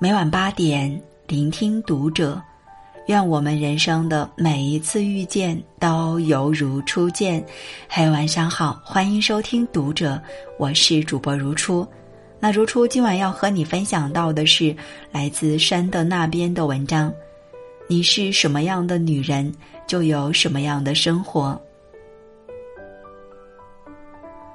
每晚八点，聆听读者。愿我们人生的每一次遇见都犹如初见。嘿，晚上好，欢迎收听读者，我是主播如初。那如初今晚要和你分享到的是来自山的那边的文章。你是什么样的女人，就有什么样的生活。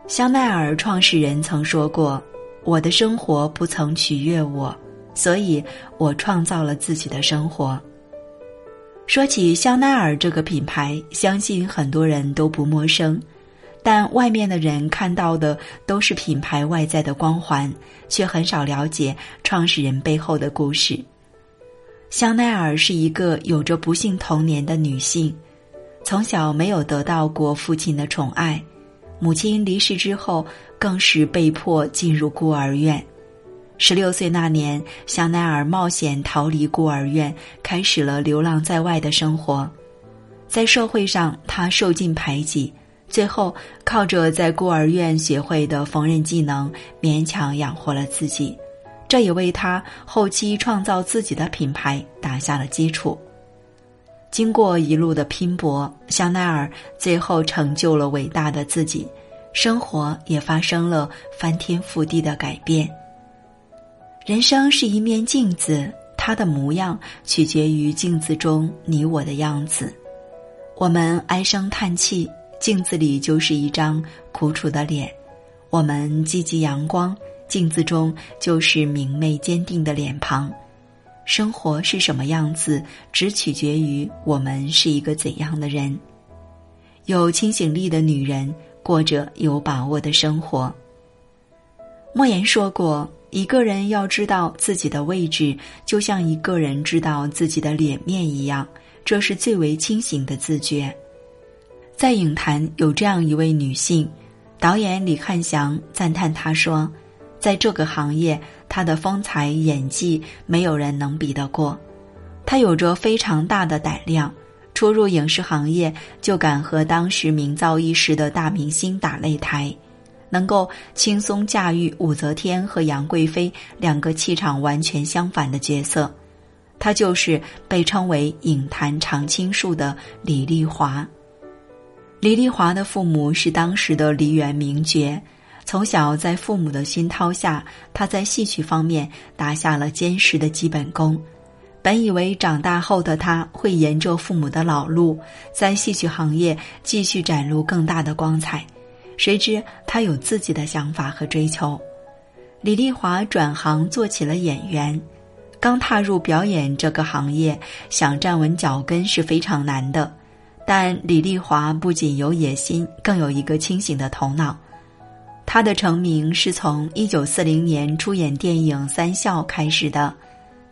香奈儿创始人曾说过：“我的生活不曾取悦我。”所以我创造了自己的生活。说起香奈儿这个品牌，相信很多人都不陌生，但外面的人看到的都是品牌外在的光环，却很少了解创始人背后的故事。香奈儿是一个有着不幸童年的女性，从小没有得到过父亲的宠爱，母亲离世之后，更是被迫进入孤儿院。十六岁那年，香奈儿冒险逃离孤儿院，开始了流浪在外的生活。在社会上，她受尽排挤，最后靠着在孤儿院学会的缝纫技能，勉强养活了自己。这也为她后期创造自己的品牌打下了基础。经过一路的拼搏，香奈儿最后成就了伟大的自己，生活也发生了翻天覆地的改变。人生是一面镜子，它的模样取决于镜子中你我的样子。我们唉声叹气，镜子里就是一张苦楚的脸；我们积极阳光，镜子中就是明媚坚定的脸庞。生活是什么样子，只取决于我们是一个怎样的人。有清醒力的女人，过着有把握的生活。莫言说过。一个人要知道自己的位置，就像一个人知道自己的脸面一样，这是最为清醒的自觉。在影坛有这样一位女性，导演李汉祥赞叹她说：“在这个行业，她的风采、演技，没有人能比得过。她有着非常大的胆量，初入影视行业就敢和当时名噪一时的大明星打擂台。”能够轻松驾驭武则天和杨贵妃两个气场完全相反的角色，她就是被称为影坛常青树的李丽华。李丽华的父母是当时的梨园名角，从小在父母的熏陶下，她在戏曲方面打下了坚实的基本功。本以为长大后的她会沿着父母的老路，在戏曲行业继续展露更大的光彩。谁知他有自己的想法和追求，李丽华转行做起了演员。刚踏入表演这个行业，想站稳脚跟是非常难的。但李丽华不仅有野心，更有一个清醒的头脑。她的成名是从一九四零年出演电影《三笑》开始的，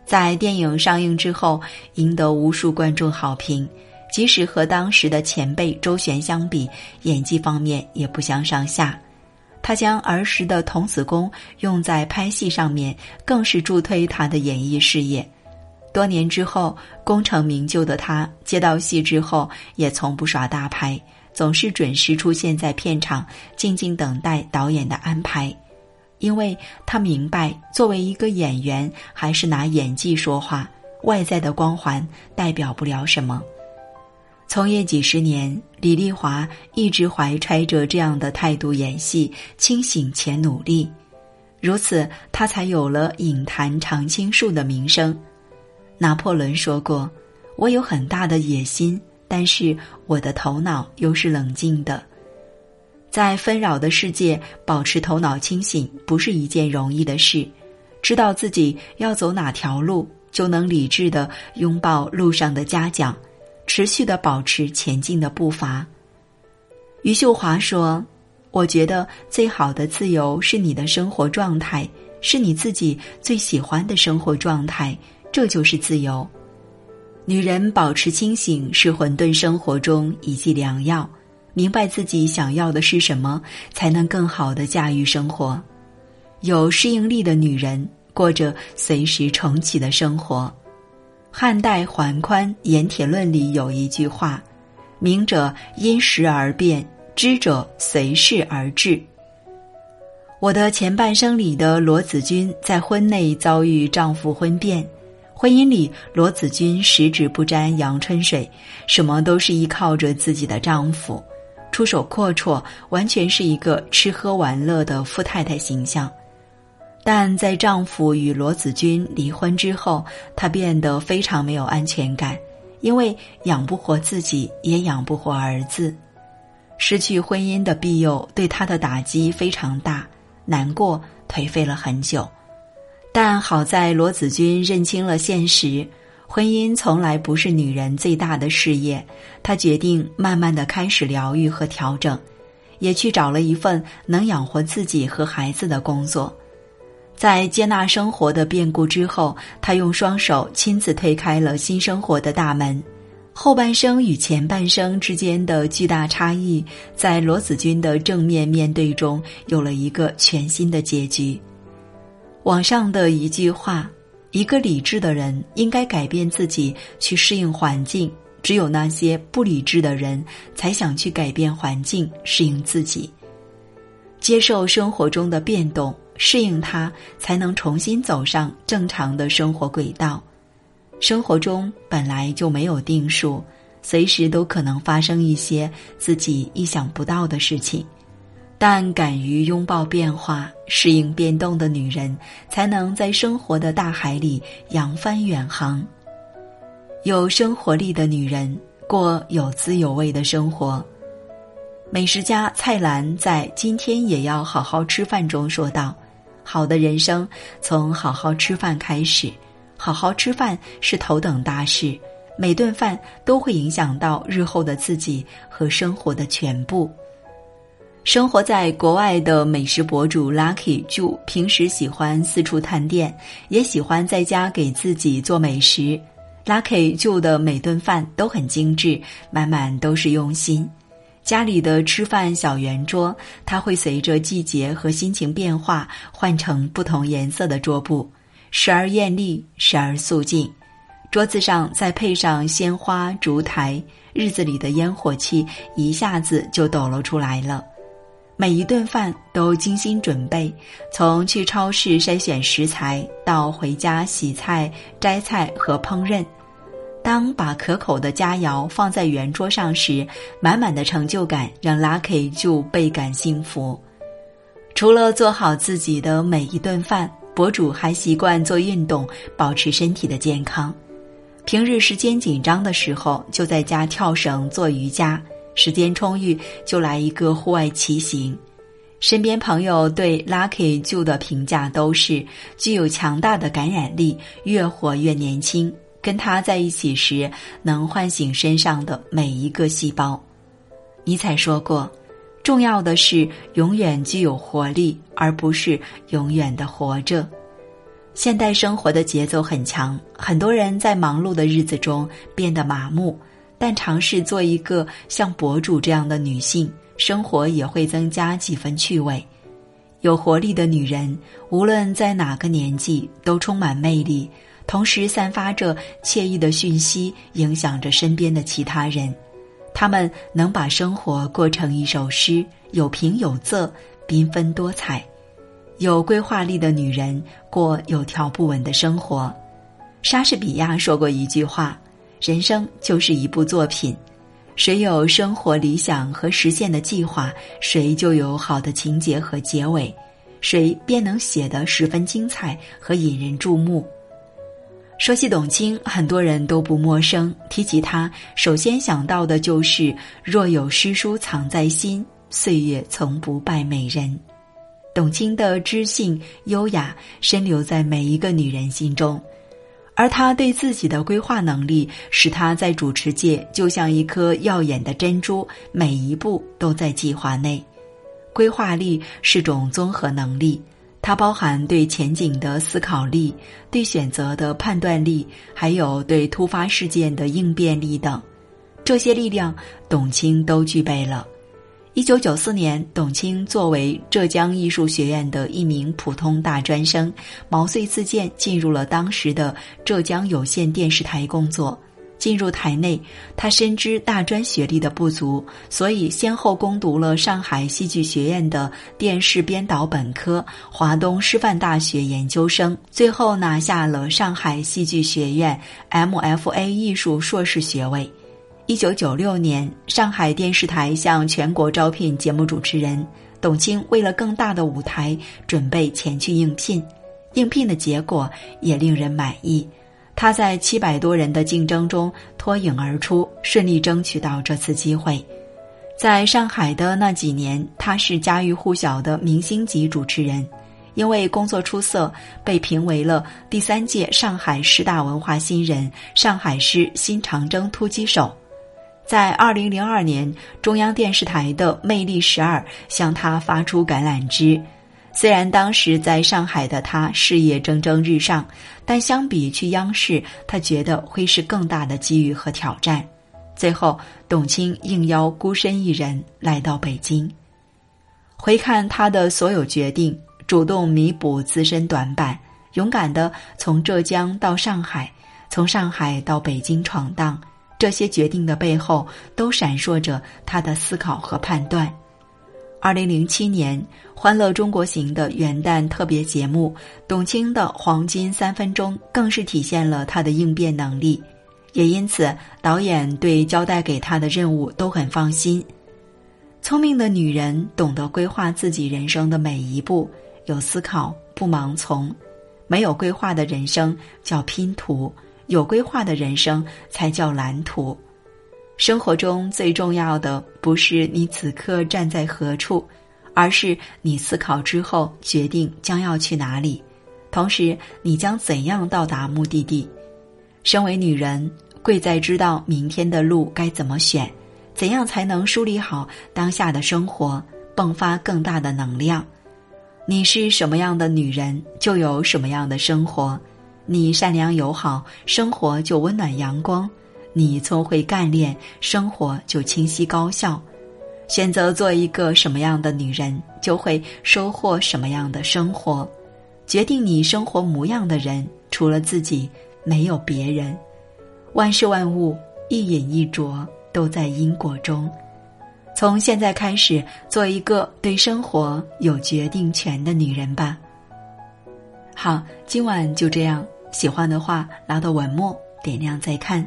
在电影上映之后，赢得无数观众好评。即使和当时的前辈周璇相比，演技方面也不相上下。他将儿时的童子功用在拍戏上面，更是助推他的演艺事业。多年之后，功成名就的他接到戏之后，也从不耍大牌，总是准时出现在片场，静静等待导演的安排。因为他明白，作为一个演员，还是拿演技说话，外在的光环代表不了什么。从业几十年，李丽华一直怀揣着这样的态度演戏，清醒且努力，如此她才有了影坛常青树的名声。拿破仑说过：“我有很大的野心，但是我的头脑又是冷静的。”在纷扰的世界，保持头脑清醒不是一件容易的事。知道自己要走哪条路，就能理智的拥抱路上的嘉奖。持续的保持前进的步伐。余秀华说：“我觉得最好的自由是你的生活状态，是你自己最喜欢的生活状态，这就是自由。女人保持清醒是混沌生活中一剂良药。明白自己想要的是什么，才能更好的驾驭生活。有适应力的女人，过着随时重启的生活。”汉代桓宽《盐铁论》里有一句话：“明者因时而变，知者随事而治。”我的前半生里的罗子君在婚内遭遇丈夫婚变，婚姻里罗子君十指不沾阳春水，什么都是依靠着自己的丈夫，出手阔绰，完全是一个吃喝玩乐的富太太形象。但在丈夫与罗子君离婚之后，她变得非常没有安全感，因为养不活自己，也养不活儿子，失去婚姻的庇佑对她的打击非常大。难过，颓废了很久，但好在罗子君认清了现实，婚姻从来不是女人最大的事业。她决定慢慢的开始疗愈和调整，也去找了一份能养活自己和孩子的工作。在接纳生活的变故之后，他用双手亲自推开了新生活的大门。后半生与前半生之间的巨大差异，在罗子君的正面面对中有了一个全新的结局。网上的一句话：“一个理智的人应该改变自己去适应环境，只有那些不理智的人才想去改变环境适应自己。接受生活中的变动，适应它，才能重新走上正常的生活轨道。”生活中本来就没有定数，随时都可能发生一些自己意想不到的事情。但敢于拥抱变化、适应变动的女人，才能在生活的大海里扬帆远航。有生活力的女人过有滋有味的生活。美食家蔡澜在《今天也要好好吃饭》中说道：“好的人生从好好吃饭开始。”好好吃饭是头等大事，每顿饭都会影响到日后的自己和生活的全部。生活在国外的美食博主 Lucky 就平时喜欢四处探店，也喜欢在家给自己做美食。Lucky Zhu 的每顿饭都很精致，满满都是用心。家里的吃饭小圆桌，它会随着季节和心情变化换成不同颜色的桌布。时而艳丽，时而素净，桌子上再配上鲜花、烛台，日子里的烟火气一下子就抖了出来了。每一顿饭都精心准备，从去超市筛选食材到回家洗菜、摘菜和烹饪。当把可口的佳肴放在圆桌上时，满满的成就感让 Lucky 就倍感幸福。除了做好自己的每一顿饭。博主还习惯做运动，保持身体的健康。平日时间紧张的时候，就在家跳绳、做瑜伽；时间充裕，就来一个户外骑行。身边朋友对 Lucky 就的评价都是具有强大的感染力，越活越年轻。跟他在一起时，能唤醒身上的每一个细胞。尼采说过。重要的是永远具有活力，而不是永远的活着。现代生活的节奏很强，很多人在忙碌的日子中变得麻木。但尝试做一个像博主这样的女性，生活也会增加几分趣味。有活力的女人，无论在哪个年纪，都充满魅力，同时散发着惬意的讯息，影响着身边的其他人。他们能把生活过成一首诗，有平有仄，缤纷多彩。有规划力的女人过有条不紊的生活。莎士比亚说过一句话：“人生就是一部作品，谁有生活理想和实现的计划，谁就有好的情节和结尾，谁便能写得十分精彩和引人注目。”说起董卿，很多人都不陌生。提起她，首先想到的就是“若有诗书藏在心，岁月从不败美人”。董卿的知性优雅深留在每一个女人心中，而她对自己的规划能力，使她在主持界就像一颗耀眼的珍珠，每一步都在计划内。规划力是种综合能力。它包含对前景的思考力、对选择的判断力，还有对突发事件的应变力等。这些力量，董卿都具备了。一九九四年，董卿作为浙江艺术学院的一名普通大专生，毛遂自荐进入了当时的浙江有线电视台工作。进入台内，他深知大专学历的不足，所以先后攻读了上海戏剧学院的电视编导本科、华东师范大学研究生，最后拿下了上海戏剧学院 MFA 艺术硕士学位。一九九六年，上海电视台向全国招聘节目主持人，董卿为了更大的舞台，准备前去应聘，应聘的结果也令人满意。他在七百多人的竞争中脱颖而出，顺利争取到这次机会。在上海的那几年，他是家喻户晓的明星级主持人，因为工作出色，被评为了第三届上海十大文化新人、上海市新长征突击手。在二零零二年，中央电视台的《魅力十二》向他发出橄榄枝。虽然当时在上海的他事业蒸蒸日上，但相比去央视，他觉得会是更大的机遇和挑战。最后，董卿应邀孤身一人来到北京。回看他的所有决定，主动弥补自身短板，勇敢的从浙江到上海，从上海到北京闯荡，这些决定的背后都闪烁着他的思考和判断。二零零七年，《欢乐中国行》的元旦特别节目，董卿的黄金三分钟更是体现了她的应变能力，也因此导演对交代给她的任务都很放心。聪明的女人懂得规划自己人生的每一步，有思考不盲从；没有规划的人生叫拼图，有规划的人生才叫蓝图。生活中最重要的不是你此刻站在何处，而是你思考之后决定将要去哪里，同时你将怎样到达目的地。身为女人，贵在知道明天的路该怎么选，怎样才能梳理好当下的生活，迸发更大的能量。你是什么样的女人，就有什么样的生活。你善良友好，生活就温暖阳光。你聪慧干练，生活就清晰高效。选择做一个什么样的女人，就会收获什么样的生活。决定你生活模样的人，除了自己，没有别人。万事万物，一饮一啄，都在因果中。从现在开始，做一个对生活有决定权的女人吧。好，今晚就这样。喜欢的话，拉到文末点亮再看。